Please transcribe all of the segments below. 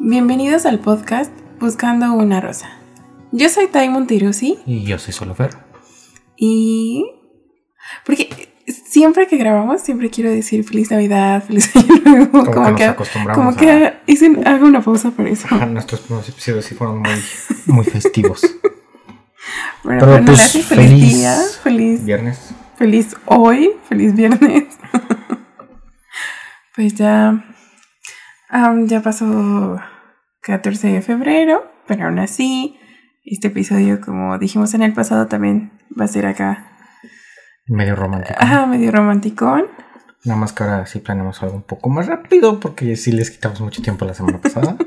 Bienvenidos al podcast Buscando una Rosa. Yo soy Tai Montirusi Y yo soy Solofer. y... Porque siempre que grabamos, siempre quiero decir Feliz Navidad, Feliz Año Nuevo. Como, Como, que nos que, acostumbramos como a... que hice- hago una pausa por eso. Ajá, nuestros primeros episodios sí fueron muy, muy festivos. Bueno, Pero, pues, feliz, feliz día, feliz, Viernes. feliz hoy, feliz viernes. pues ya, am, ya pasó 14 de febrero, pero aún así, este episodio, como dijimos en el pasado, también va a ser acá, Medio romántico. ajá, medio romanticón. Nada más que ahora sí planeamos algo un poco más rápido porque sí les quitamos mucho tiempo la semana pasada.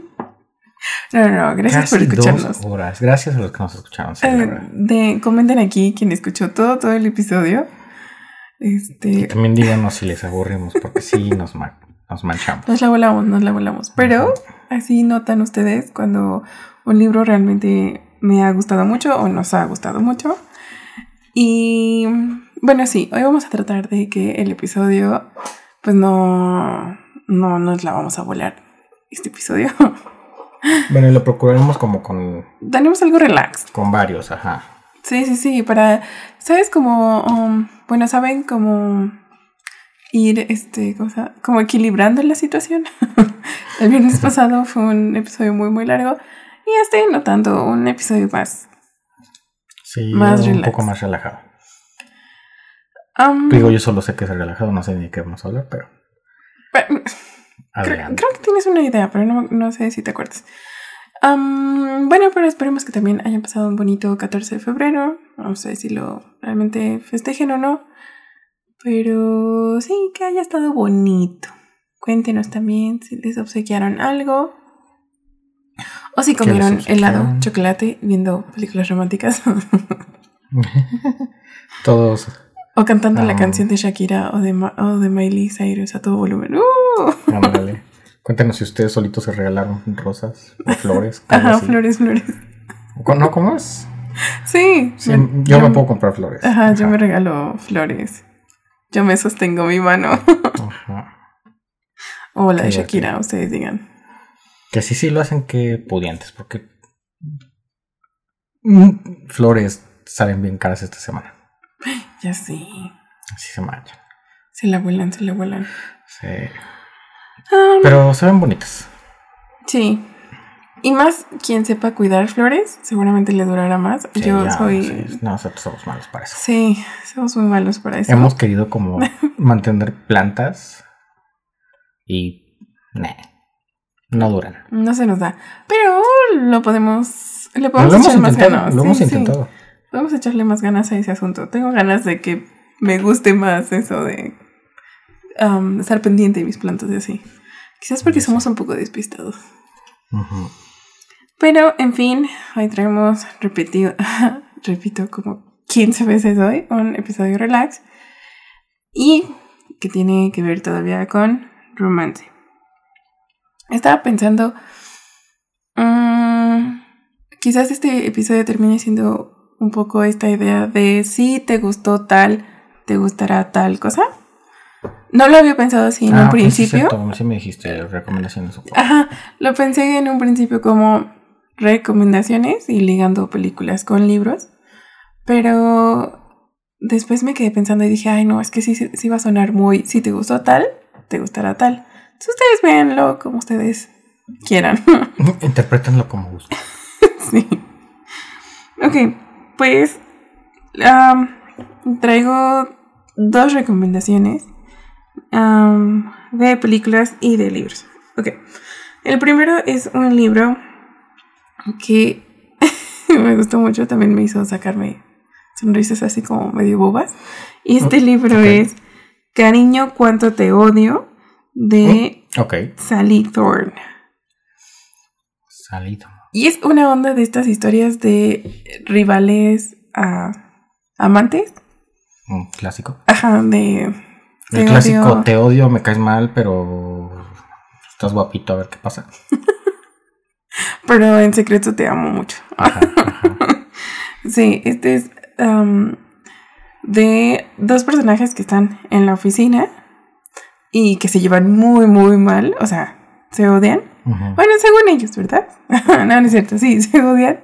No, no, gracias por escucharnos. dos horas. Gracias a los que nos escucharon. sí, Eh, de, comenten aquí quien escuchó todo, todo el episodio. Este, También díganos si les aburrimos porque sí nos, nos manchamos. Nos la volamos, nos la volamos. Pero así notan ustedes cuando un libro realmente me ha gustado mucho o nos ha gustado mucho. Y bueno, sí, hoy vamos a tratar de que el episodio, pues no, no nos la vamos a volar. Este episodio. Bueno, lo procuraremos como con, Tenemos algo relax. con varios, ajá. Sí, sí, sí, para, ¿sabes? Como, um, bueno, ¿saben cómo ir, este, ¿cómo se llama? Como equilibrando la situación? El viernes pasado fue un episodio muy, muy largo y ya estoy notando un episodio más. Sí, Más un relax. poco más relajado. Um, Digo, yo solo sé que es relajado, no sé ni qué vamos a hablar, pero bueno, creo, adelante. creo que tienes una idea, pero no, no sé si te acuerdas. Um, bueno, pero esperemos que también hayan pasado un bonito 14 de febrero. No sé si lo realmente festejen o no. Pero sí, que haya estado bonito. Cuéntenos también si les obsequiaron algo. O si ¿Qué les comieron helado, chocolate, viendo películas románticas. Todos. o cantando la Ah. canción de Shakira o de, Ma- o de Miley Cyrus a todo volumen. ¡Uh! Ándale. Cuéntenos si ustedes solitos se regalaron rosas o flores. Ajá, así. flores, flores. ¿Cómo- ¿No? ¿Cómo es? Sí. Sí, yo me puedo comprar flores. Ajá, yo me regalo flores. Yo me sostengo mi mano. Ajá. o la de Shakira, ustedes digan. Que sí, sí lo hacen que pudientes, porque mm, flores salen bien caras esta semana. Ya sí. Así se manchan. Se la vuelan, se la vuelan. Sí. Ah, Pero se ven bonitas. sí. Y más quien sepa cuidar flores, seguramente le durará más. Sí, Yo ya, soy. sí, Sí. No, nosotros somos malos para eso. somos muy malos para eso. Hemos querido como mantener plantas y nah, no duran. No se nos da. Pero lo podemos. Le podemos echar más ganas. lo Sí, hemos sí. intentado. Podemos echarle más ganas a ese asunto. Tengo ganas de que me guste más eso de um, estar pendiente de mis plantas y así. Quizás porque Sí. somos un poco despistados. Ujú. Pero, en fin, hoy traemos, repetido, repito, como 15 veces hoy, un episodio relax. Y que tiene que ver todavía con romance. Estaba pensando, mm, quizás este episodio termine siendo un poco esta idea de si te gustó tal, te gustará tal cosa. No lo había pensado así en Ah, un sí, principio. cierto, sí me dijiste recomendaciones. Ajá, lo pensé en un principio como recomendaciones y ligando películas con libros, pero después me quedé pensando y dije, ay no, es que sí, sí, va a sonar muy, si te gustó tal, te gustará tal. Entonces ustedes véanlo como ustedes quieran. Interprétenlo como gusto. sí. Ok, pues traigo dos recomendaciones de películas y de libros. Ok, el primero es un libro que me gustó mucho, también me hizo sacarme sonrisas así como medio bobas. Y este libro es Cariño, cuánto te odio de Ok. Sally Thorne. Salido. Y es una onda de estas historias de rivales a amantes. Un clásico. Ajá, de. El clásico, odio. te odio, me caes mal, pero estás guapito, a ver qué pasa. Pero en secreto te amo mucho. Ajá, ajá. Sí, este es de dos personajes que están en la oficina y que se llevan muy, muy mal. O sea, se odian. Bueno, según ellos, ¿verdad? no, no es cierto, sí, se odian.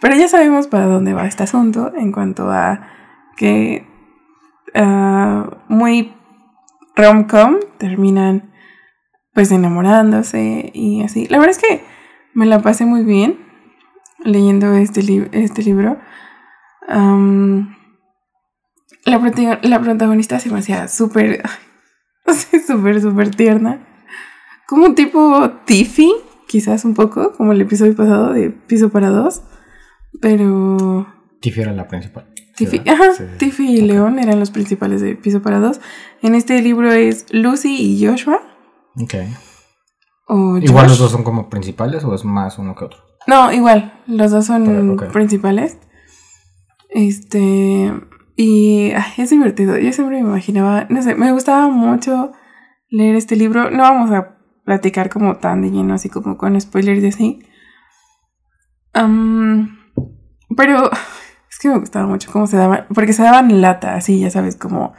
Pero ya sabemos para dónde va este asunto en cuanto a que ah, muy rom-com terminan pues enamorándose y así. La verdad es que me la pasé muy bien leyendo este, li- este libro. Am, la, prota- la protagonista se me hacía súper, súper, súper tierna. Como un tipo Tiffy, quizás un poco, como el episodio pasado de Piso para dos. Pero Tiffy era la principal. Tiffy, ajá, Sí. Tiffy y. León eran los principales de Piso para dos. En este libro es Lucy y Joshua. Ok. O Igual los dos son como principales o es más uno que otro. No, igual, los dos son Pero, principales. Este, y ay, es divertido. Yo siempre me imaginaba, no sé, me gustaba mucho leer este libro. No vamos a platicar como tan de lleno, así como con spoilers y así. Am, pero es que me gustaba mucho cómo se daban, porque se daban lata, así, ya sabes, como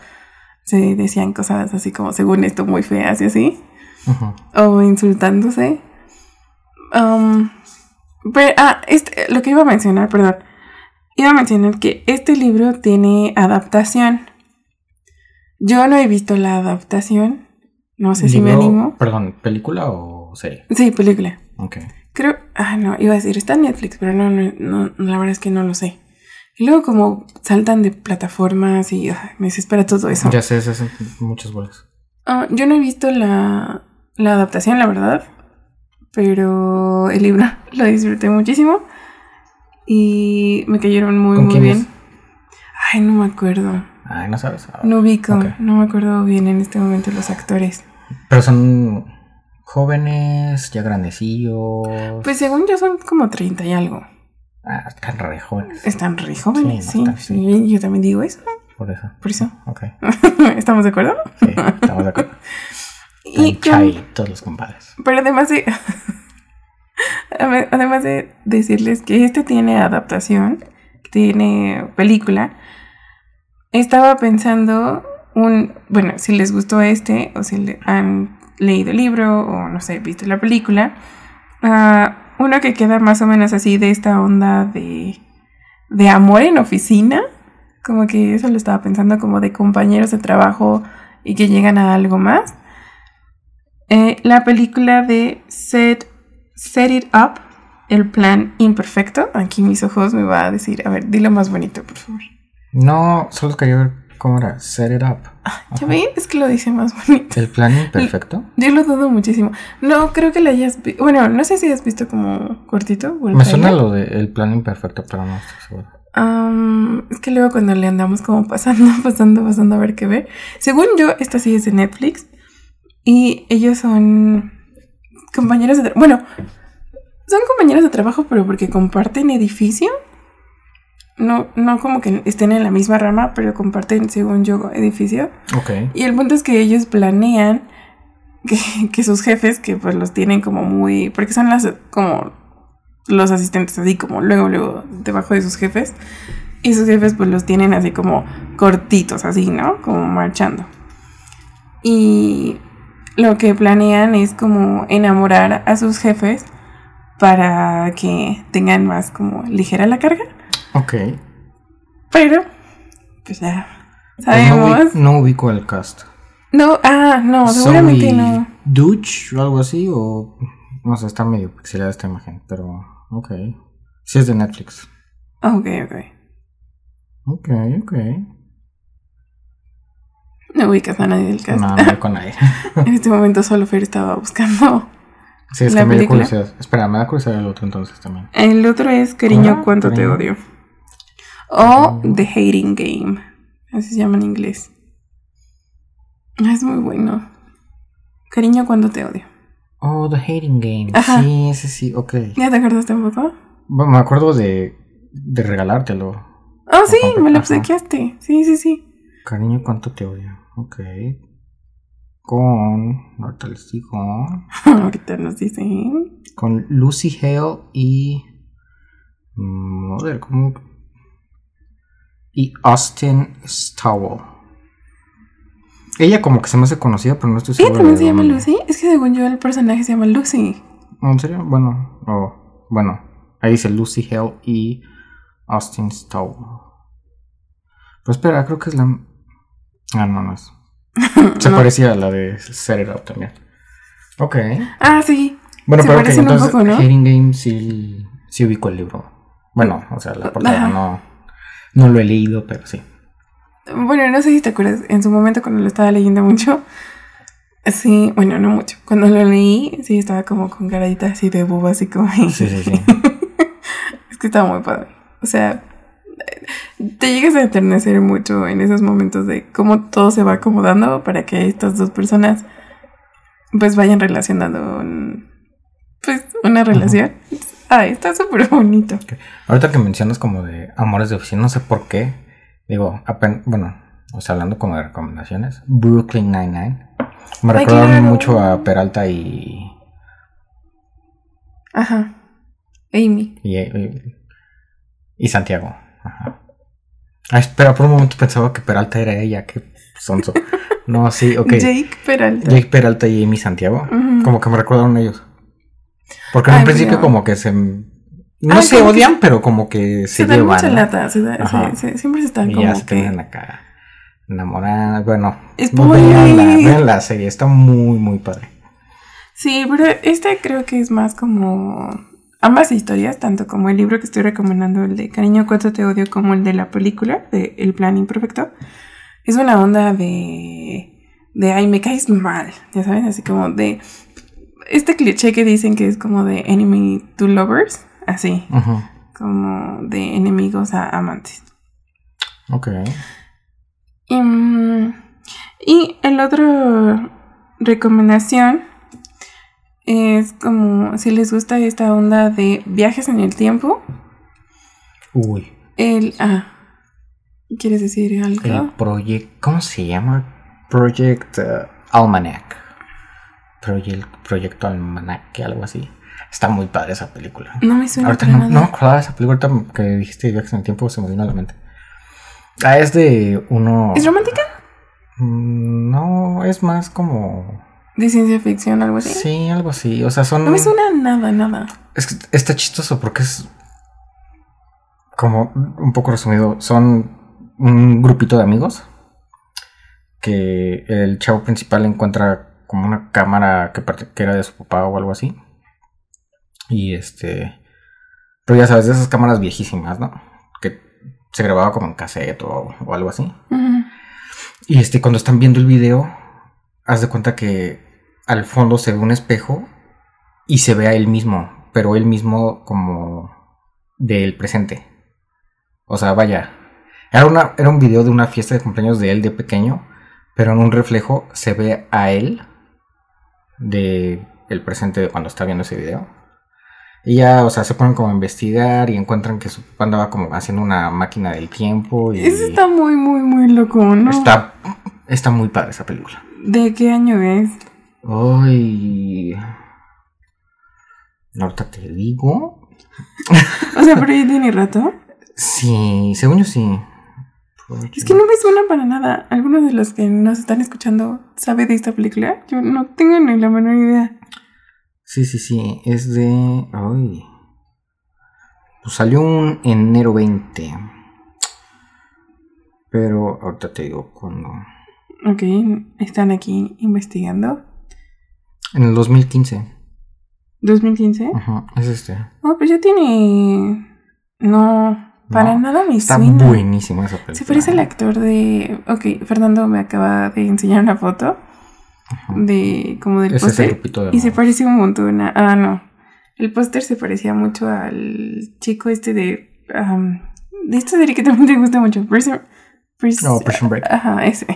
se decían cosas así como según esto muy feas y así O insultándose. Um, pero, ah, este, lo que iba a mencionar, perdón. Iba a mencionar que este libro tiene adaptación. Yo no he visto la adaptación. No sé si me animo. Perdón, ¿película o serie? Sí, película. Ok. Creo. Ah, no, iba a decir, está en Netflix, pero no, no, no, la verdad es que no lo sé. Y luego, como saltan de plataformas y ah, me desespera todo eso. Ya sé, se hacen muchas bolas. Ah, yo no he visto la, la adaptación, la verdad. Pero el libro lo disfruté muchísimo. Y me cayeron muy, ¿Con muy quién bien. es? Ay, no me acuerdo. Ay, no sabes. Ah, No ubico. No me acuerdo bien en este momento los actores. Pero son jóvenes, ya grandecillos. Pues según yo son como 30 y algo. Ah, están re jóvenes. Están re jóvenes, Sí, no. Sí, Yo también digo eso. Por eso. Por eso. Ok. ¿Estamos de acuerdo? Sí, estamos de acuerdo. Y chai, todos los compadres. Pero además de. además de decirles que este tiene adaptación, tiene película, estaba pensando un. Bueno, si les gustó este, o si le- han leído el libro, o no sé, visto la película, ah, uno que queda más o menos así de esta onda de. de amor en oficina. Como que eso lo estaba pensando, como de compañeros de trabajo y que llegan a algo más. Eh, la película de Set, Set It Up, el plan imperfecto. Aquí mis ojos me va a decir, a ver, dilo más bonito, por favor. No, solo quería ver cómo era. Set it up. ¿Ya ven? Es que lo dice más bonito. El plan imperfecto. Yo lo dudo muchísimo. No, creo que la hayas visto. Bueno, no sé si has visto como cortito. o el Me suena lo de el plan imperfecto, pero no estoy seguro. Am, es que luego cuando le andamos como pasando, pasando, pasando a ver qué ver. Según yo, esta sí es de Netflix. Y ellos son compañeros de trabajo. Bueno, son compañeros de trabajo, pero porque comparten edificio. No, no como que estén en la misma rama, pero comparten, según yo, edificio. Ok. Y el punto es que ellos planean que, que sus jefes, que pues los tienen como muy. Porque son las como los asistentes, así como luego, luego, debajo de sus jefes. Y sus jefes pues los tienen así como cortitos, así, ¿no? Como marchando. Y lo que planean es como enamorar a sus jefes para que tengan más como ligera la carga. Ok. Pero, pues ya Pues no, sabemos. ubi- no ubico el cast. No, ah, no, seguramente Zoe no. Dutch o algo así, o no sé, está medio pixelada esta imagen, pero ok. Sí es de Netflix. Ok, ok. Ok, ok. No ubicas a nadie del cast. No, no con nadie. en este momento solo Fer estaba buscando. Sí, es ¿La que me dio película? curiosidad. Espera, me da curiosidad el otro entonces también. El otro es Cariño, ¿Cómo? cuánto te odio. O The Hating Game. Así se llama en inglés. Ah, Es muy bueno. Cariño, cuánto te odio. Oh, The Hating Game. Ajá. Sí, ese sí, ok. ¿Ya te acordaste un poco? Bueno, me acuerdo de, de regalártelo. Oh, sí, me lo obsequiaste. Sí, sí, sí. Cariño, cuánto te odio. Ok. Con. Ahorita les digo. Ahorita nos dicen. Con Lucy Hale y. mm, A ver, ¿cómo? Y Austin Stowell. Ella como que se me hace conocida, pero no estoy ¿Ella seguro. también de se llama dónde. Lucy? Es que según yo el personaje se llama Lucy. ¿En serio? Bueno, oh, bueno. Ahí dice Lucy Hale y Austin Stowe. Pero espera, creo que es la. Ah, no, no es. Se No. parecía a la de Set It Up también. Ok. Ah, sí. Bueno, Se pero ok, parecen un entonces poco, ¿no? Hating Game sí, sí ubico el libro. Bueno, o sea, la portada no, no lo he leído, pero sí. Bueno, no sé si te acuerdas, en su momento cuando lo estaba leyendo mucho, sí, bueno, no mucho. Cuando lo leí, sí estaba como con caradita así de boba, así como. Sí, sí, sí. es que estaba muy padre. O sea, te llegas a enternecer mucho en esos momentos de cómo todo se va acomodando para que estas dos personas pues vayan relacionando un- pues una relación. Ay, está súper bonito. Ahorita que mencionas como de amores de oficina, no sé por qué. Digo, apen- bueno, o sea, hablando como de recomendaciones, Brooklyn Nine-Nine. Me Ay, recordaron claro. mucho a Peralta y, Ajá. Amy. y, y, y Santiago. Ajá. Ah, espera, por un momento pensaba que Peralta era ella, que sonso. No, sí, ok. Jake Peralta. Jake Peralta y Amy Santiago. Como que me recordaron ellos. Porque en Ay, un principio como que se... No Ay, se odian, se- pero como que se, Se dan llevan. mucha ¿no? lata, se da- se- siempre se están Y como ya se que... quedan acá enamoradas. Bueno, Spoiler. vean la, vean la serie, está muy, muy padre. Sí, pero este creo que es más como ambas historias, tanto como el libro que estoy recomendando, el de Cariño, cuánto te odio, como el de la película, de El plan imperfecto. Es una onda de... de, ay, me caes mal, ya saben, así como de... Este cliché que dicen que es como de enemy to lovers, así, como de enemigos a amantes. Ok. Y, mm, y el otro recomendación es como si les gusta esta onda de viajes en el tiempo. Uy. El ah, ¿quieres decir algo? El proyecto... ¿Cómo se llama? Project uh, Almanac. Project, proyecto Almanac, algo así. Está muy padre esa película. No me suena Ahorita no, no me acordaba de esa película. Ahorita que dijiste viajes en el tiempo se me vino a la mente. Ah, es de uno... ¿Es romántica? Mm, No, es más como... De ciencia ficción, algo así. Sí, algo así. O sea, son... No me suena nada, nada. Es que está chistoso porque es como un poco resumido. Son un grupito de amigos que el chavo principal encuentra como una cámara que, que era de su papá o algo así. Y este... Pero ya sabes, de esas cámaras viejísimas, ¿no? Que se grababa como en cassette o, o algo así. Y este, cuando están viendo el video, haz de cuenta que al fondo se ve un espejo y se ve a él mismo, pero él mismo como del presente. O sea, vaya, era, una, era un video de una fiesta de cumpleaños de él de pequeño, pero en un reflejo se ve a él de el presente de cuando está viendo ese video. Y ya, o sea, se ponen como a investigar y encuentran que su papá andaba como haciendo una máquina del tiempo y... Eso está muy, muy, muy loco, ¿no? Está, está muy padre esa película. ¿De qué año es? Ay. Ahorita te digo. O sea, pero ya tiene rato. Sí, según yo sí. Es que no me suena para nada. ¿Alguno de los que nos están escuchando sabe de esta película? Yo no tengo ni la menor idea. Sí, sí, sí. Es de. Ay. Pues salió un enero 20. Pero ahorita te digo cuando. Ok, están aquí investigando. En el 2015. ¿2015? Ajá, es este. No, pues ya tiene. No, para No, nada me Está suena. buenísima esa película. Se parece al actor de. Ok, Fernando me acaba de enseñar una foto Ajá. de. como del póster. Y se parece un montón a. Ah, no. El póster se parecía mucho al chico este de. am, de esta serie que también te gusta mucho. Prison. Pris- No, Prison Break. Ajá, ese.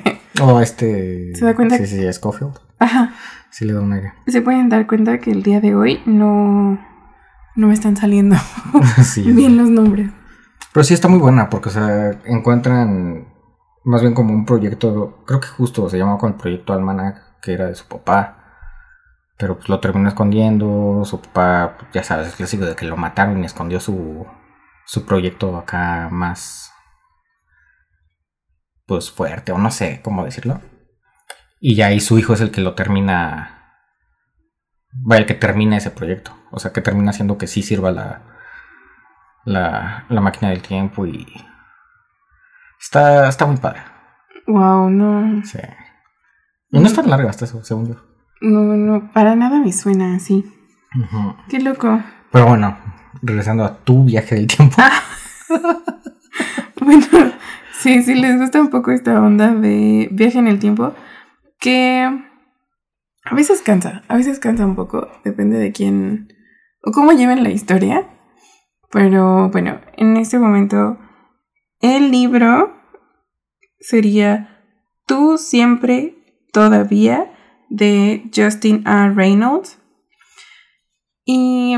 Oh, este. ¿Se da cuenta? Sí, sí, Scofield. Ajá. Sí, le da un aire. Se pueden dar cuenta que el día de hoy no. No me están saliendo sí, bien los nombres. Pero sí está muy buena porque, o sea, encuentran más bien como un proyecto, creo que justo se llamaba con el proyecto Almanac, que era de su papá. Pero pues lo terminó escondiendo, su papá, ya sabes, el clásico de que lo mataron y escondió su, su proyecto acá más, pues fuerte, o no sé cómo decirlo. Y ya ahí su hijo es el que lo termina vaya, que termina ese proyecto. O sea, que termina haciendo que sí sirva la, la, la máquina del tiempo y está, está muy padre. Wow, no. Sí. Y no es tan larga hasta eso, según yo. No, no, para nada me suena así. Qué loco. Pero bueno, regresando a tu viaje del tiempo. Bueno, sí, sí les gusta un poco esta onda de viaje en el tiempo, que a veces cansa, a veces cansa un poco, depende de quién o cómo lleven la historia. Pero bueno, en este momento el libro sería Tú siempre, todavía, de Justin A. Reynolds. Y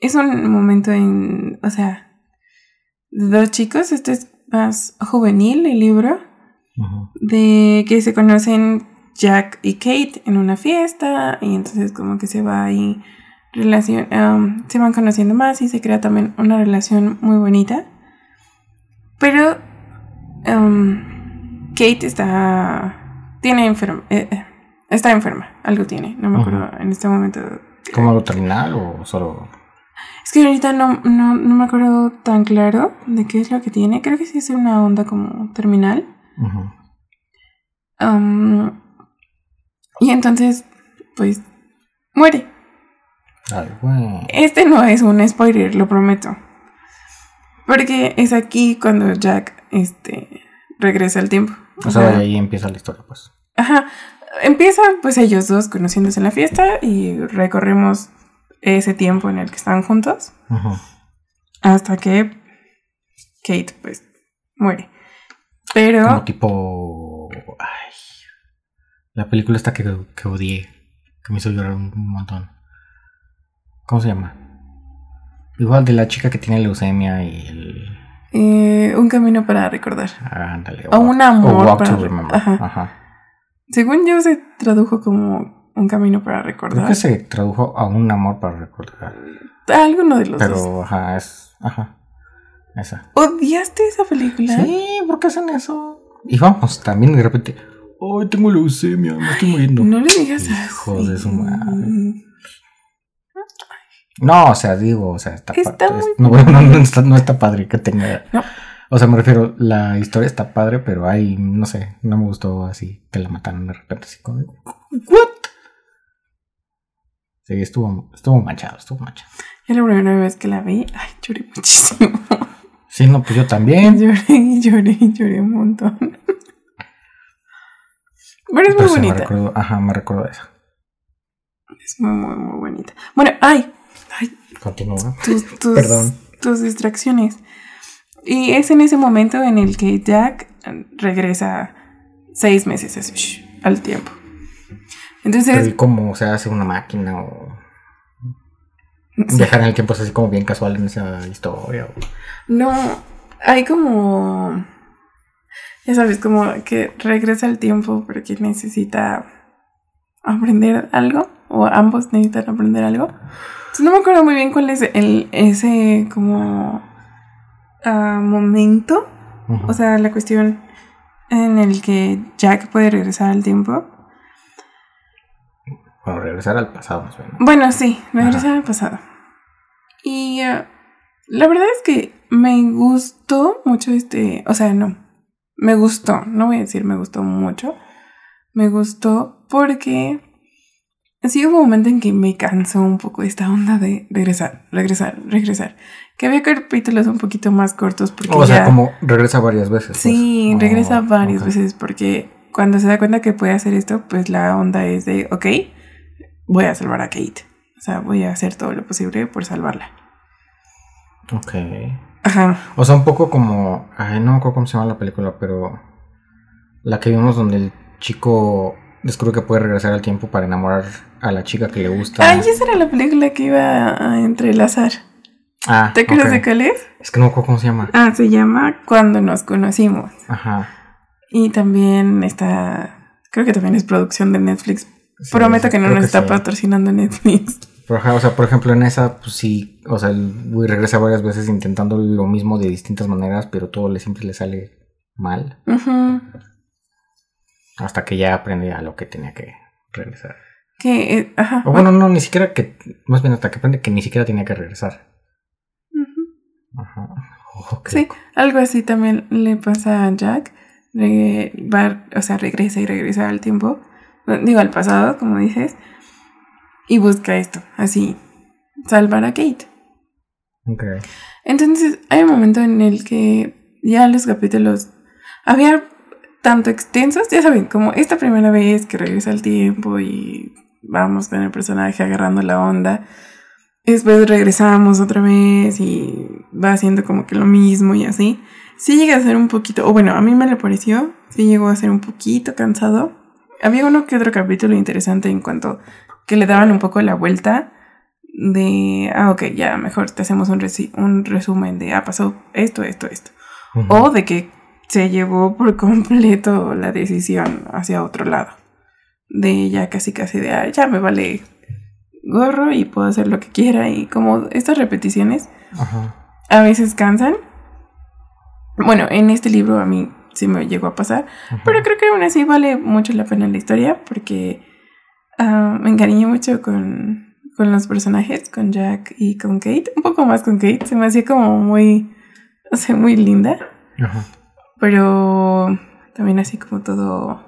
es un momento en, o sea, dos chicos, este es más juvenil el libro, De que se conocen Jack y Kate en una fiesta y entonces como que se va ahí relación, um, se van conociendo más y se crea también una relación muy bonita. Pero um, Kate está tiene enferma, eh, eh, está enferma, algo tiene, no me acuerdo en este momento. ¿Como algo terminal o solo.? Es que ahorita no, no, no me acuerdo tan claro de qué es lo que tiene. Creo que sí es una onda como terminal. Um, y entonces, pues, muere. Ay. Este no es un spoiler, lo prometo. Porque es aquí cuando Jack este, regresa al tiempo. O sea, de ahí empieza la historia, pues. Ajá. Empieza pues ellos dos conociéndose en la fiesta y recorremos ese tiempo en el que están juntos hasta que Kate pues muere. Pero Como tipo. Ay. La película esta que, que odié. Que me hizo llorar un montón. ¿Cómo se llama? Igual de la chica que tiene leucemia y el. eh, un camino para recordar. ah, Ándale. O un amor O Walk para- to Remember. ajá. Ajá. Según yo se tradujo como un camino para Creo recordar. que se tradujo a un amor para recordar. Alguno de los dos. Pero, ajá, es. Ajá. Esa. ¿Odiaste esa película? Sí, ¿por qué hacen eso? Y vamos, también de repente. Ay, tengo leucemia, me estoy muriendo. No le digas Hijo así. de su madre. No, o sea, digo, o sea, está, Está padre. muy No, no, no está, no está padre que tenga. No. O sea, me refiero, la historia está padre, pero hay, no sé, no me gustó así que la mataron de repente, así como. ¿What? Sí, estuvo, estuvo manchado, estuvo manchado. Yo la primera vez que la vi, ay, lloré muchísimo. Sí, no, pues yo también. lloré y lloré y lloré un montón. Pero es muy Pero me bonita. recuerdo, ajá, me recuerdo eso. Es muy, muy, muy bonita. Bueno, ay, ay, Continúa. tus, tus, Perdón. tus distracciones. Y es en ese momento en el que Jack regresa seis meses así, al tiempo. Pero Entonces, ¿y cómo se hace una máquina o sí, viajar en el tiempo es así como bien casual en esa historia? o- no, hay como, ya sabes, como que regresa al tiempo porque necesita aprender algo, o ambos necesitan aprender algo. Entonces, no me acuerdo muy bien cuál es el, ese como ah, momento. O sea, la cuestión en el que Jack puede regresar al tiempo. Bueno, regresar al pasado más bien. Bueno, sí, regresar al pasado. Y eh, la verdad es que me gustó mucho este, o sea, no, me gustó, no voy a decir me gustó mucho, me gustó porque sí hubo un momento en que me cansó un poco esta onda de regresar, regresar, regresar. Que había capítulos un poquito más cortos porque O sea, ya- como regresa varias veces. pues. Sí, Oh, regresa varias veces porque cuando se da cuenta que puede hacer esto, pues la onda es de, ok, voy a salvar a Kate. O sea, voy a hacer todo lo posible por salvarla. Ok. Ajá. O sea, un poco como. Ay, no me acuerdo cómo se llama la película, pero. La que vimos donde el chico descubre que puede regresar al tiempo para enamorar a la chica que le gusta. Ay, esa era la película que iba a entrelazar. Ah, ¿Te acuerdas de cuál es? Es que no me acuerdo cómo se llama. Ah, se llama Cuando nos conocimos. Ajá. Y también está, creo que también es producción de Netflix. Sí, Prometo sí, que no nos está sí. patrocinando Netflix. Pero, o sea, por ejemplo, en esa, pues sí, o sea, el güey regresa varias veces intentando lo mismo de distintas maneras, pero todo le siempre le sale mal. Hasta que ya aprende a lo que tenía que regresar. Que, eh, ajá. O bueno, no, ni siquiera que. Más bien hasta que aprende que ni siquiera tenía que regresar. Ajá. Oh, Sí, algo así también le pasa a Jack. Re- va, o sea, regresa y regresa al tiempo. Digo, al pasado, como dices. Y busca esto, así, salvar a Kate. Ok. Entonces, hay un momento en el que ya los capítulos había tanto extensos, ya saben, como esta primera vez que regresa al tiempo y vamos con el personaje agarrando la onda. Después regresamos otra vez y va haciendo como que lo mismo y así. Sí llega a ser un poquito, o bueno, a mí me le pareció, sí llegó a ser un poquito cansado. Había uno que otro capítulo interesante en cuanto que le daban un poco la vuelta de, ah, ok, ya mejor te hacemos un, resi- un resumen de, ah, pasó esto, esto, esto. O de que se llevó por completo la decisión hacia otro lado. De ya casi casi de, ah, ya me vale gorro y puedo hacer lo que quiera. Y como estas repeticiones a veces cansan. Bueno, en este libro a mí sí me llegó a pasar. Pero creo que aún así vale mucho la pena la historia porque ah, me encariñé mucho con, con los personajes, con Jack y con Kate. Un poco más con Kate, se me hacía como muy, o sea, muy linda. Ajá. Pero también así como todo,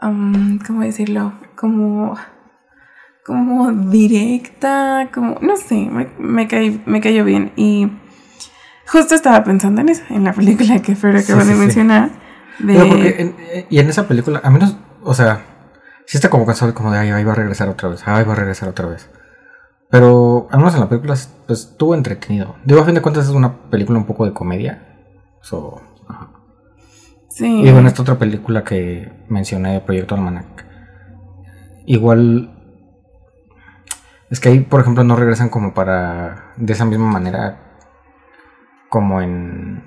am, ¿cómo decirlo? Como, como directa, como, no sé, me, me, caí- me cayó bien. Y justo estaba pensando en eso, en la película que Fer acaba Sí, de sí, sí. mencionar. De, Pero porque en- eh, y en esa película, a menos, o sea, sí está como cansado como de, ay, ahí va a regresar otra vez, ay, va a regresar otra vez. Pero al menos en la película, pues estuvo entretenido. Digo, a fin de cuentas es una película un poco de comedia. So, ajá. sí. Y bueno, esta otra película que mencioné Proyecto Almanac. Igual. Es que ahí, por ejemplo, no regresan como para. De esa misma manera. Como en.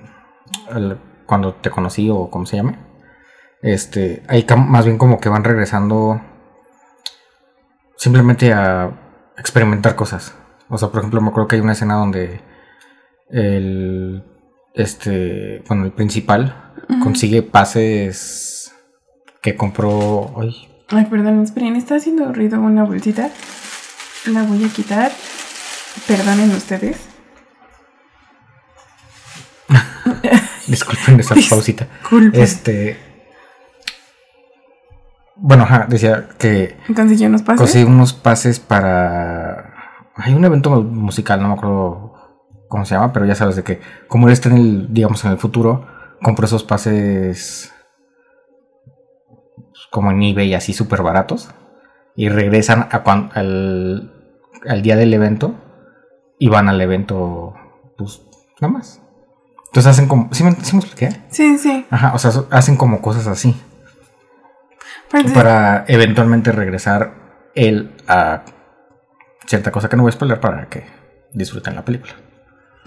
el- cuando te conocí o como se llame. Este. Ahí más bien como que van regresando. Simplemente a experimentar cosas. O sea, por ejemplo, me acuerdo que hay una escena donde. El. Este. Bueno, el principal consigue pases que compró. Ay, Ay, perdón, esperen, está haciendo ruido una bolsita. La voy a quitar. Perdonen ustedes. disculpen esa pausita. Disculpen. Este. Bueno, ajá, decía que Consiguió unos pases. conseguí unos pases para. Hay un evento musical, no me acuerdo cómo se llama, pero ya sabes de que, como él está en el, digamos, en el futuro, compró esos pases como en eBay, así súper baratos, y regresan a cuan- al, al día del evento y van al evento, pues, nada más. Entonces hacen como. ¿Sí me, sí me expliqué? Sí, sí. Ajá, o sea, hacen como cosas así. Sí, Para eventualmente regresar él a cierta cosa que no voy a spoiler para que disfruten la película.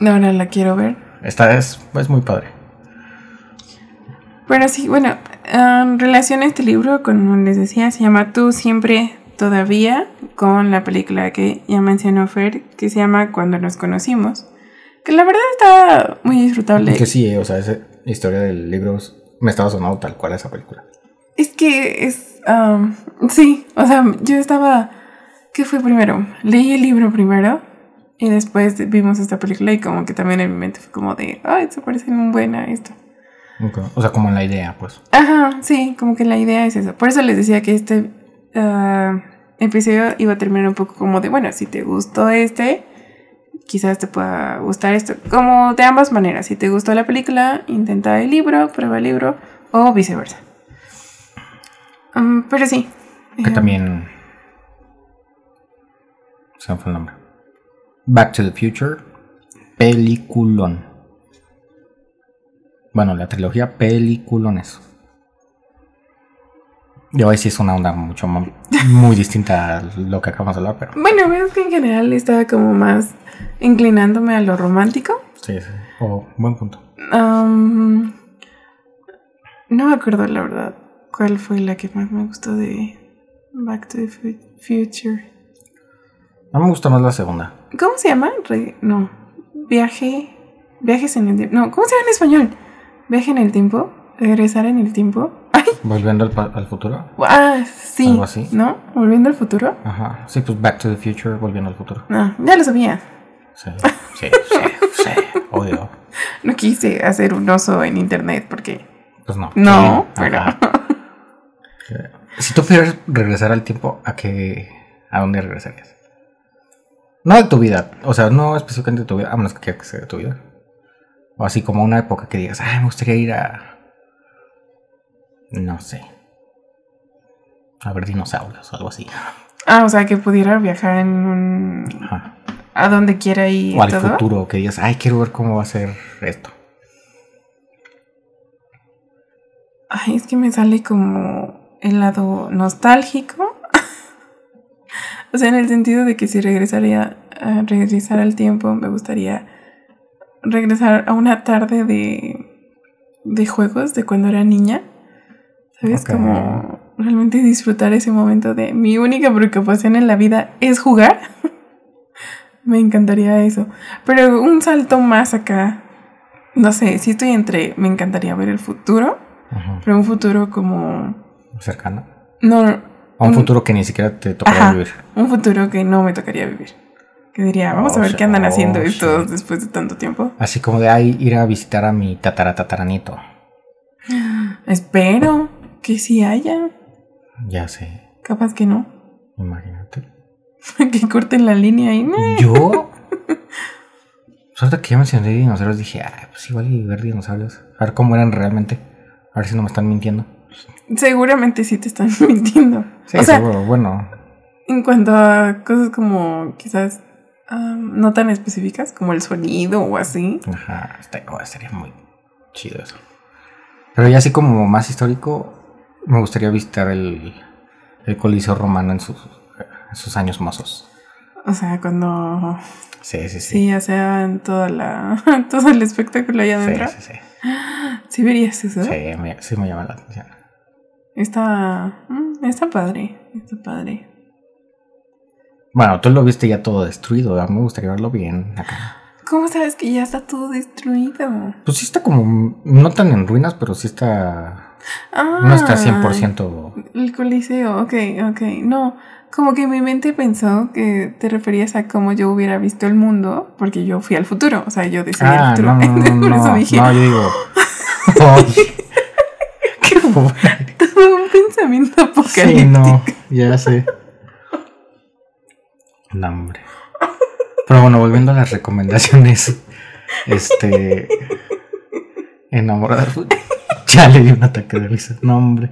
Ahora la quiero ver. Esta es, es muy padre. Pero sí, bueno, en relación a este libro, como les decía, se llama Tú siempre todavía, con la película que ya mencionó Fer, que se llama Cuando nos conocimos. Que la verdad está muy disfrutable. Que sí, o sea, esa historia del libro me estaba sonando tal cual esa película. Es que es. am, sí, o sea, yo estaba. ¿Qué fue primero? Leí el libro primero y después vimos esta película y como que también en mi mente fue como de. Ay, se parece muy buena esto. O sea, como en la idea, pues. Ajá, sí, como que la idea es eso. Por eso les decía que este ah, episodio iba a terminar un poco como de, bueno, si te gustó este, quizás te pueda gustar esto. Como de ambas maneras. Si te gustó la película, intenta el libro, prueba el libro o viceversa. Um, pero sí. Que eh, también. Se me fue el nombre. Back to the Future. Peliculón. Bueno, la trilogía Peliculones. Yo ahí sí es una onda mucho más, muy distinta a lo que acabamos de hablar, pero Bueno, veo que en general estaba como más inclinándome a lo romántico. sí, sí. Oh, buen punto. Um, no me acuerdo la verdad cuál fue la que más me gustó de Back to the Fu- Future. Mí me gusta más la segunda. ¿Cómo se llama? Re- no. Viaje. Viajes en el tiempo. No, ¿cómo se llama en español? Viaje en el tiempo. Regresar en el tiempo. Ay, Volviendo al, futuro. Ah, sí. Algo así. ¿No? ¿Volviendo al futuro? Ajá. Sí, pues Back to the Future, volviendo al futuro. No, ya lo sabía. Sí, sí, sí, sí. Obvio. No quise hacer un oso en internet porque. Pues no. No, pero. Si tú pudieras regresar al tiempo, ¿a qué? ¿A dónde regresarías? No de tu vida, o sea, no específicamente de tu vida, a menos que quieras que sea de tu vida. O así como una época que digas, ay, me gustaría ir a. No sé. A ver dinosaurios o algo así. Ah, o sea, que pudiera viajar en un. Ajá. a donde quiera y O al todo. futuro, que digas, ay, quiero ver cómo va a ser esto. Ay, es que me sale como el lado nostálgico. o sea, en el sentido de que si regresaría a regresar al tiempo, me gustaría regresar a una tarde de, de juegos de cuando era niña. ¿Sabes? Como realmente disfrutar ese momento de mi única preocupación en la vida es jugar. me encantaría eso. Pero un salto más acá. No sé, si estoy entre me encantaría ver el futuro. Ajá. Pero un futuro como. Cercano. No. O un Mm. futuro que ni siquiera te tocará Ajá. vivir. Un futuro que no me tocaría vivir. Que diría, vamos a Oh, ver qué andan oh, haciendo estos shit. después de tanto tiempo. Así como de ahí ir a visitar a mi tataratataranieto. Espero que sí haya. Ya sé, Capaz que no. imagínate. que corten la línea ahí. Yo. Pues ahorita que ya mencioné dinosaurios, dije, ah, pues igual y ver dinosaurios. A ver cómo eran realmente. A ver si no me están mintiendo. Seguramente sí te están mintiendo. Sí, o sea, seguro, bueno. en cuanto a cosas como quizás am, no tan específicas, como el sonido o así. Ajá, está, oh, estaría muy chido eso. Pero ya así como más histórico, me gustaría visitar el, el Coliseo Romano en sus, en sus años mozos. O sea, cuando Sí, sí, sí. sí hacían toda la, todo el espectáculo allá Sí, adentro. sí, sí. Sí verías eso. Sí, me, sí me llama la atención. Está, mm, está padre, está padre. Bueno, tú lo viste ya todo destruido. A mí me gustaría verlo bien acá. ¿Cómo sabes que ya está todo destruido? Pues sí está como, no tan en ruinas, pero sí está, Ah, no está 100%. El coliseo, ok, ok. No, como que mi mente pensó que te referías a cómo yo hubiera visto el mundo, porque yo fui al futuro, o sea, yo decidí el Ah, futuro. no, no, no, Por eso no, dije, no, yo digo. Ay, qué pensamiento Sí, no, ya sé. No, hombre. Pero bueno, volviendo a las recomendaciones. Este. Enamorar. Ya le di un ataque de risa. No, hombre.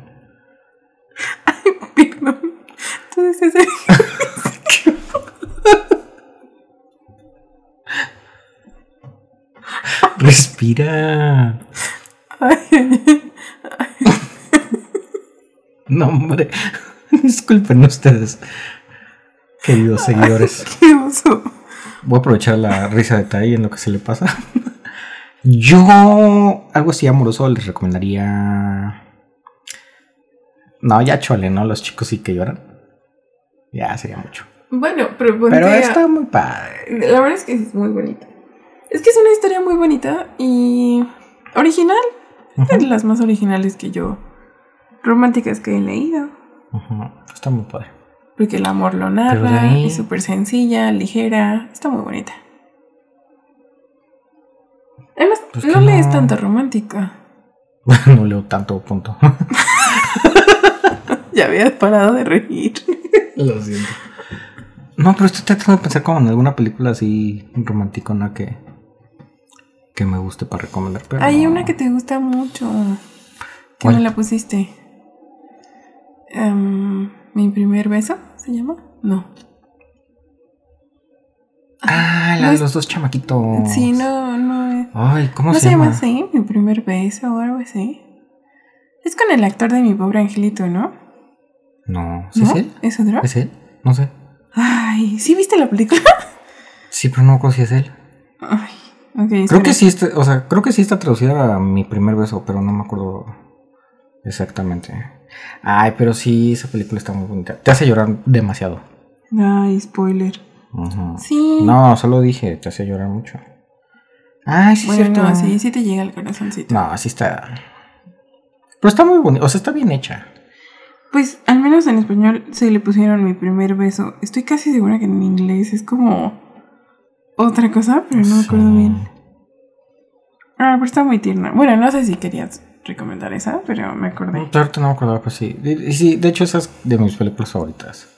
Perdón. Entonces ese... Respira. Ay, No, hombre. Disculpen ustedes, queridos seguidores. Voy a aprovechar la risa de Tai en lo que se le pasa. Yo, algo así amoroso, les recomendaría. No, ya chole, ¿no? Los chicos sí que lloran. Ya sería mucho. Bueno, pero ponte Pero está muy padre. La verdad es que es muy bonita. Es que es una historia muy bonita y original. Es de las más originales que yo, románticas que he leído. ujú, Está muy padre. Porque el amor lo narra, ahí- es súper sencilla, ligera, está muy bonita. Además, Pues no lees no. tanta romántica. No leo tanto punto. Ya había parado de reír. Lo siento. No, pero estoy tratando de pensar como en alguna película así romanticona que, que me guste para recomendar. Pero Hay no. una que te gusta mucho. Que ¿Cuál? me la pusiste. Em, Mi primer beso, ¿se llama? No. Ah, la No de es- los dos chamaquitos. Sí, no, no. es- Ay, ¿cómo ¿No se, llama? así? Mi primer beso o algo así. Es con el actor de mi pobre angelito, ¿no? No, ¿sí ¿No? es él? ¿Es otro? ¿Es él? No sé. Ay, ¿sí viste la película? Sí, pero no acuerdo si es él. Ay, ok. Creo espera. que sí está, o sea, creo que sí está traducida a mi primer beso, pero no me acuerdo exactamente. Ay, pero sí, esa película está muy bonita. Te hace llorar demasiado. Ay, spoiler. Sí. No, solo dije, te hace llorar mucho. Ay, sí, bueno, cierto. no, sí, sí te llega al corazoncito. No, así está. Pero está muy bonita, o sea, está bien hecha. Pues al menos en español se le pusieron mi primer beso. Estoy casi segura que en inglés es como otra cosa, pero no me acuerdo bien. Ah, pero está muy tierna. Bueno, no sé si querías recomendar esa, pero me acordé. Pero ahorita no me acordaba, pues sí. De, sí, de hecho, esa es de mis películas favoritas.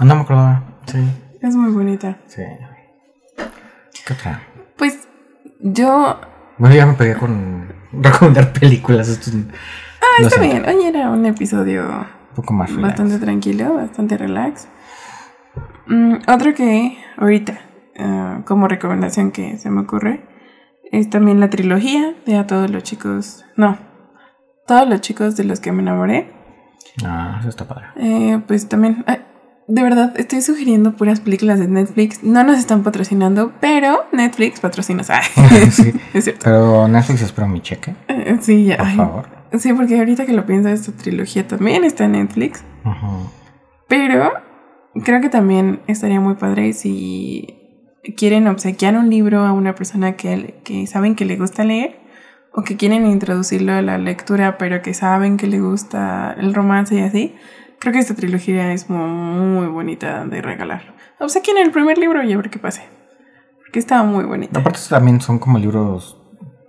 No me acordaba. Sí, Es muy bonita. sí. ¿Qué otra? Pues yo... Bueno, ya me pegué con recomendar películas. Esto es Ah, no está sé, bien. Hoy era un episodio Un poco más relax. bastante tranquilo, bastante relax. Mm, otro que ahorita, ah, como recomendación que se me ocurre, es también la trilogía de A todos los chicos, no, todos los chicos de los que me enamoré. Ah, eso está padre. Eh, pues también, de verdad, estoy sugiriendo puras películas de Netflix. No nos están patrocinando, pero Netflix patrocina. Sí. es cierto. Pero Netflix espero mi cheque, Eh, sí, ya. por ay, favor. Sí, porque ahorita que lo pienso, esta trilogía también está en Netflix. Pero creo que también estaría muy padre si quieren obsequiar un libro a una persona que, que saben que le gusta leer o que quieren introducirlo a la lectura pero que saben que le gusta el romance y así. Creo que esta trilogía es muy, muy bonita de regalar. Obsequien el primer libro y a ver qué pase. Porque está muy bonita. Aparte también son como libros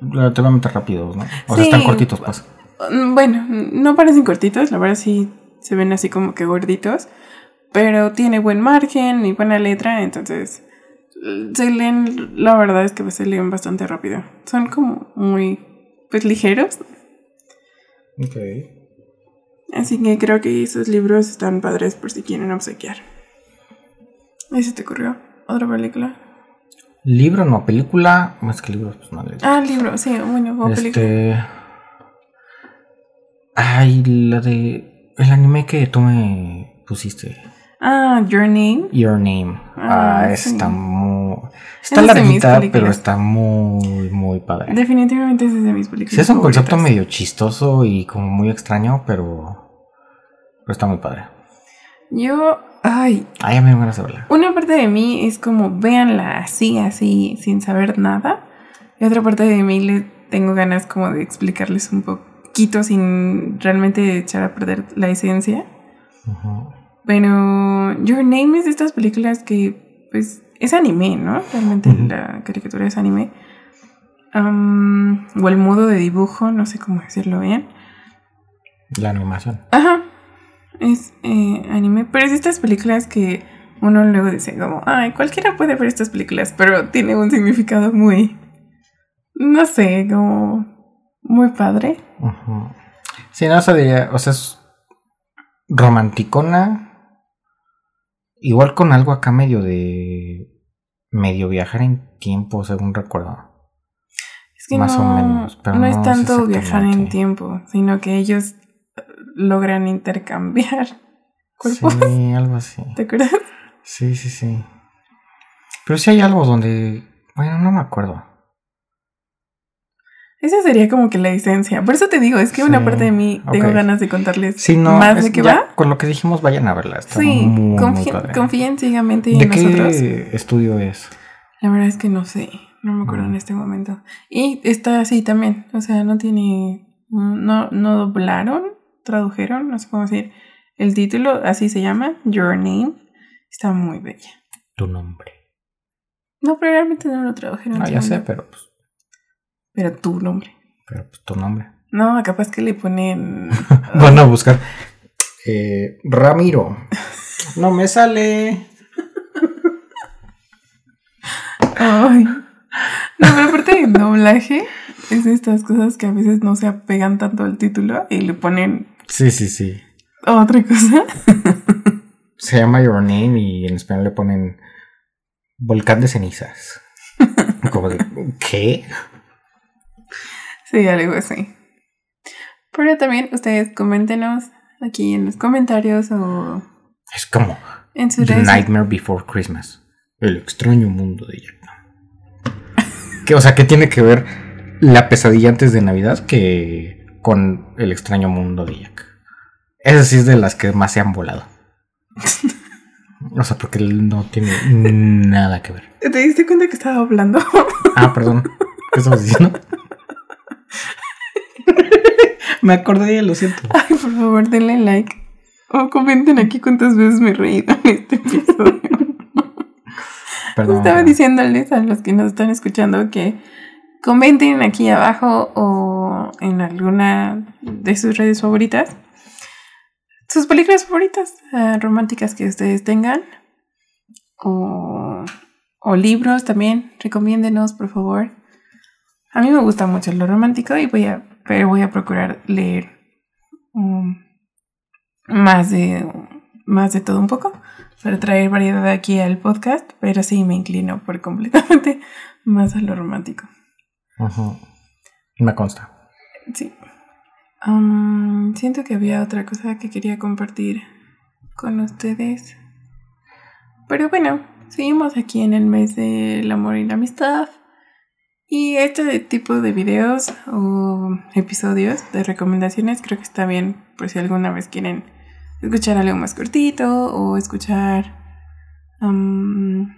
relativamente rápidos, ¿no? O sea, Sí. están cortitos, pues. Mm, Bueno, no parecen cortitos, la verdad sí se ven así como que gorditos, pero tiene buen margen y buena letra, entonces se leen, la verdad es que se leen bastante rápido. Son como muy, pues ligeros, Ok. así que creo que esos libros están padres por si quieren obsequiar. ¿Y se te ocurrió? ¿Otra película? Libro, no, película. Más que libros, pues no. Ah, libro, sí, bueno, o película. Este. Ay, la de. El anime que tú me pusiste. Ah, Your Name. Your Name. Ah, Ah, sí. está muy. Está es larguita, pero está muy, muy padre. Definitivamente es de mis películas. Sí, es un concepto medio chistoso y como muy extraño, pero. Pero está muy padre. Yo, ay, Ay, ya me dio ganas de verla. Una parte de mí es como véanla así, así, sin saber nada. Y otra parte de mí le tengo ganas como de explicarles un poquito sin realmente echar a perder la esencia. Ujú. Pero Your Name es de estas películas que, pues, es anime, ¿no? Realmente la caricatura es anime. Am, o el modo de dibujo, no sé cómo decirlo bien. La animación. Ajá. Es eh, anime. Pero es de estas películas que uno luego dice como, ay, cualquiera puede ver estas películas, pero tiene un significado muy, no sé, como muy padre. Ujú. Sí, no, o sea, diría, o sea, es romanticona. Igual con algo acá medio de. medio viajar en tiempo, según recuerdo. Es que Más o no, menos, pero no es tanto viajar en tiempo, sino que ellos eh, logran intercambiar cuerpos. Sí, algo así. ¿Te acuerdas? Sí, sí, sí. Pero sí hay algo donde. Bueno, no me acuerdo. Esa sería como que la esencia. Por eso te digo, es que una parte de mí tengo ganas de contarles no. más de qué ya va. Con lo que dijimos, vayan a verla. Está Sí, muy, muy confíen ciegamente ¿De en nosotros. qué estudio es? La verdad es que no sé, no me acuerdo Mm. en este momento. Y está así también, o sea, no tiene, no, no doblaron, tradujeron, no sé cómo decir, el título, así se llama, Your Name, está muy bella. Tu nombre. No, pero realmente no lo tradujeron. No, ya sé, pero pues. Pero tu nombre. Pero pues tu nombre. No, capaz que le ponen... Van a buscar. Eh, Ramiro. No me sale. Ay. No, pero aparte de doblaje, es estas cosas que a veces no se apegan tanto al título y le ponen Sí, sí, sí. otra cosa. Se llama Your Name y en español le ponen Volcán de cenizas. Como de, ¿qué? Sí, algo así. Pero también ustedes coméntenos aquí en los comentarios o Es como en The. Nightmare Before Christmas. El extraño mundo de Jack. Que, o sea, ¿qué tiene que ver la pesadilla antes de Navidad que con el extraño mundo de Jack? Esa sí es de las que más se han volado. O sea, porque no tiene nada que ver. ¿Te diste cuenta que estaba hablando? Ah, perdón. ¿Qué estamos diciendo? Me acordé, lo siento. Ay, por favor, denle like. O comenten aquí cuántas veces me he reído en este episodio. Perdón. Estaba diciéndoles a los que nos están escuchando que comenten aquí abajo o en alguna de sus redes favoritas sus películas favoritas eh, románticas que ustedes tengan o, o libros también. Recomiéndenos, por favor. A mí me gusta mucho lo romántico y voy a, pero voy a procurar leer um, más de más de todo un poco para traer variedad aquí al podcast, pero sí me inclino por completamente más a lo romántico. Ujú. Me consta. Sí. Am, siento que había otra cosa que quería compartir con ustedes. Pero bueno, seguimos aquí en el mes del amor y la amistad. Y este tipo de videos o episodios de recomendaciones creo que está bien por si alguna vez quieren escuchar algo más cortito o escuchar... am,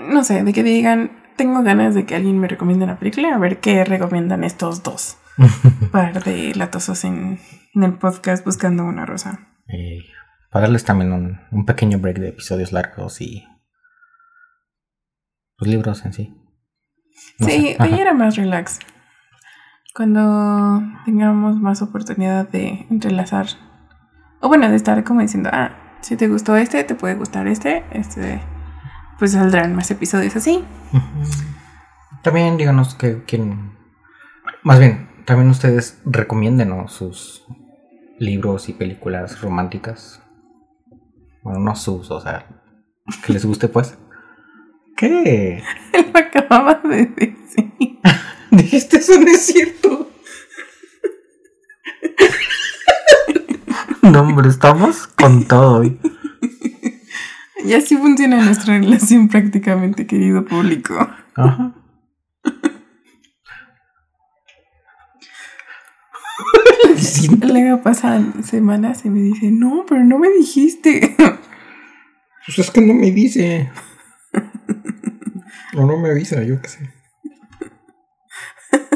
no sé, de que digan, tengo ganas de que alguien me recomiende una película, a ver qué recomiendan estos dos par de latosos en, en el podcast buscando una rosa. Y para darles también un, un pequeño break de episodios largos y los libros en sí. No sí, hoy era más relax. Cuando tengamos más oportunidad de entrelazar. O bueno, de estar como diciendo, ah, si te gustó este, te puede gustar este. Este, pues saldrán más episodios así. También díganos que quién. Más bien, también ustedes recomiéndenos sus libros y películas románticas. Bueno, no sus, o sea, que les guste pues. ¿Qué? Lo acababa de decir. Dijiste eso no es cierto. No, hombre, estamos con todo hoy. Y así funciona nuestra relación prácticamente, querido público. Ajá. Luego pasan semanas y me dice, no, pero no me dijiste. Pues es que no me dice. O no me avisa, yo qué sé.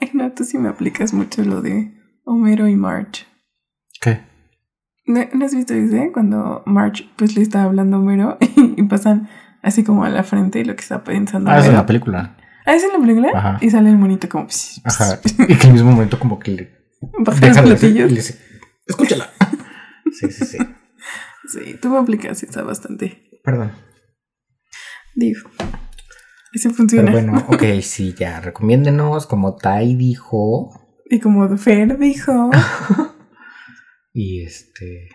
Ay, no, tú sí me aplicas mucho lo de Homero y Marge. ¿Qué? ¿No, no has visto ese? Cuando Marge pues le está hablando a Homero y, pasan así como a la frente lo que está pensando. Ah, es en la película. Ah, ¿es en la película? Ajá. Y sale el monito como... pss, pss, Ajá. Y que al mismo momento como que le baja los hacer y platillos. le dice, escúchala. Sí, sí, sí. Sí, tú me aplicas y está bastante... Perdón. Digo, eso Pero funciona. bueno, ok, sí, ya. Recomiéndenos, como Tai dijo. Y como Fer dijo... Y este.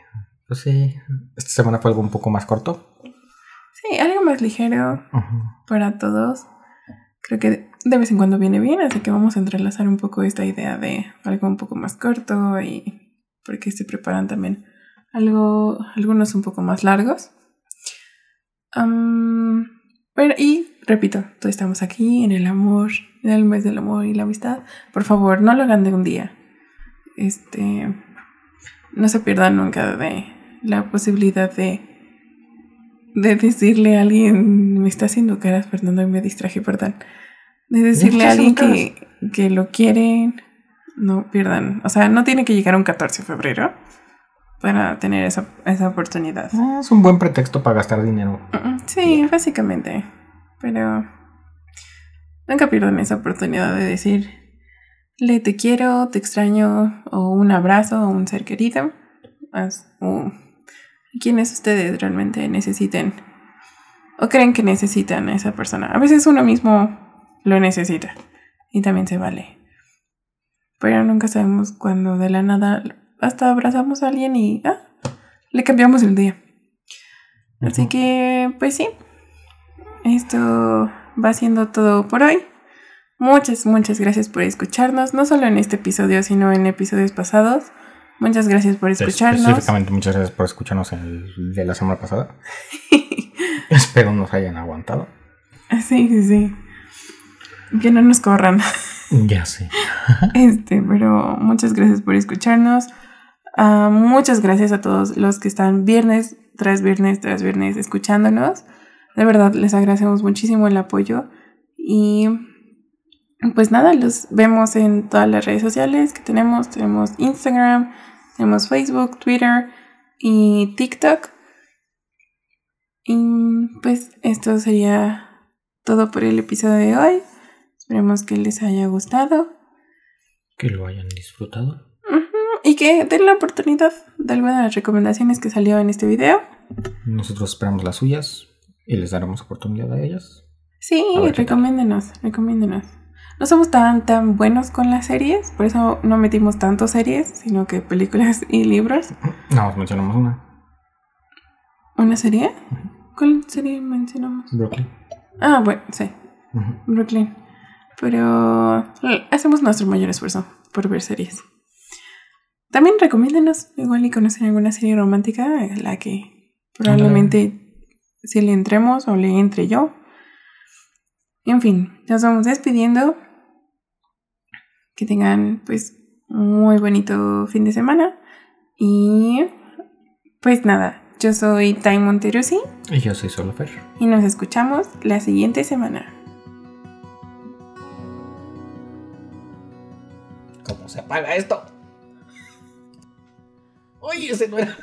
Pues sí. Esta semana fue algo un poco más corto. Sí, algo más ligero para todos. Creo que de vez en cuando viene bien, así que vamos a entrelazar un poco esta idea de algo un poco más corto y porque se preparan también algo, algunos un poco más largos. Am, pero, y repito, todos estamos aquí en el amor, en el mes del amor y la amistad. Por favor, no lo hagan de un día. Este, no se pierdan nunca de la posibilidad de de decirle a alguien, me está haciendo caras, Fernando, y me distraje, perdón. De decirle a alguien que, que lo quieren, no pierdan. O sea, no tiene que llegar un 14 de febrero para tener esa, esa oportunidad. Ah, Es un buen pretexto para gastar dinero. Sí, básicamente. Pero nunca pierdan esa oportunidad de decir, le te quiero, te extraño, o un abrazo, o un ser querido. O quienes ustedes realmente necesiten o creen que necesitan a esa persona. A veces uno mismo lo necesita y también se vale. Pero nunca sabemos cuando de la nada hasta abrazamos a alguien y ah, le cambiamos el día. Así que, pues sí, esto va siendo todo por hoy. Muchas, muchas gracias por escucharnos, no solo en este episodio, sino en episodios pasados. Muchas gracias por escucharnos. Específicamente, muchas gracias por escucharnos en el de la semana pasada. Espero nos hayan aguantado. sí, sí, sí. Que no nos corran. Ya sé. Este, pero muchas gracias por escucharnos. Ah, muchas gracias a todos los que están viernes tras viernes tras viernes escuchándonos. De verdad, les agradecemos muchísimo el apoyo. Y pues nada, los vemos en todas las redes sociales que tenemos. Tenemos Instagram, tenemos Facebook, Twitter y TikTok. Y pues esto sería todo por el episodio de hoy. Esperemos que les haya gustado. Que lo hayan disfrutado. Y que den la oportunidad de alguna de las recomendaciones que salió en este video. Nosotros esperamos las suyas y les daremos oportunidad a ellas. Sí, A recomiéndenos, recomiéndenos. No somos tan tan buenos con las series, por eso no metimos tanto series, sino que películas y libros. No, mencionamos una. ¿Una serie? ¿Cuál serie mencionamos? Brooklyn. Ah, bueno, sí. Brooklyn. Pero eh, hacemos nuestro mayor esfuerzo por ver series. También recomiéndenos, igual y conocen alguna serie romántica a la que probablemente si le entremos o le entre yo. En fin, nos vamos despidiendo. Que tengan pues muy bonito fin de semana. Y pues nada, yo soy Tai Monterusi Y yo soy solo Fer. y nos escuchamos la siguiente semana. ¿Cómo se apaga esto? Oye, ese no era.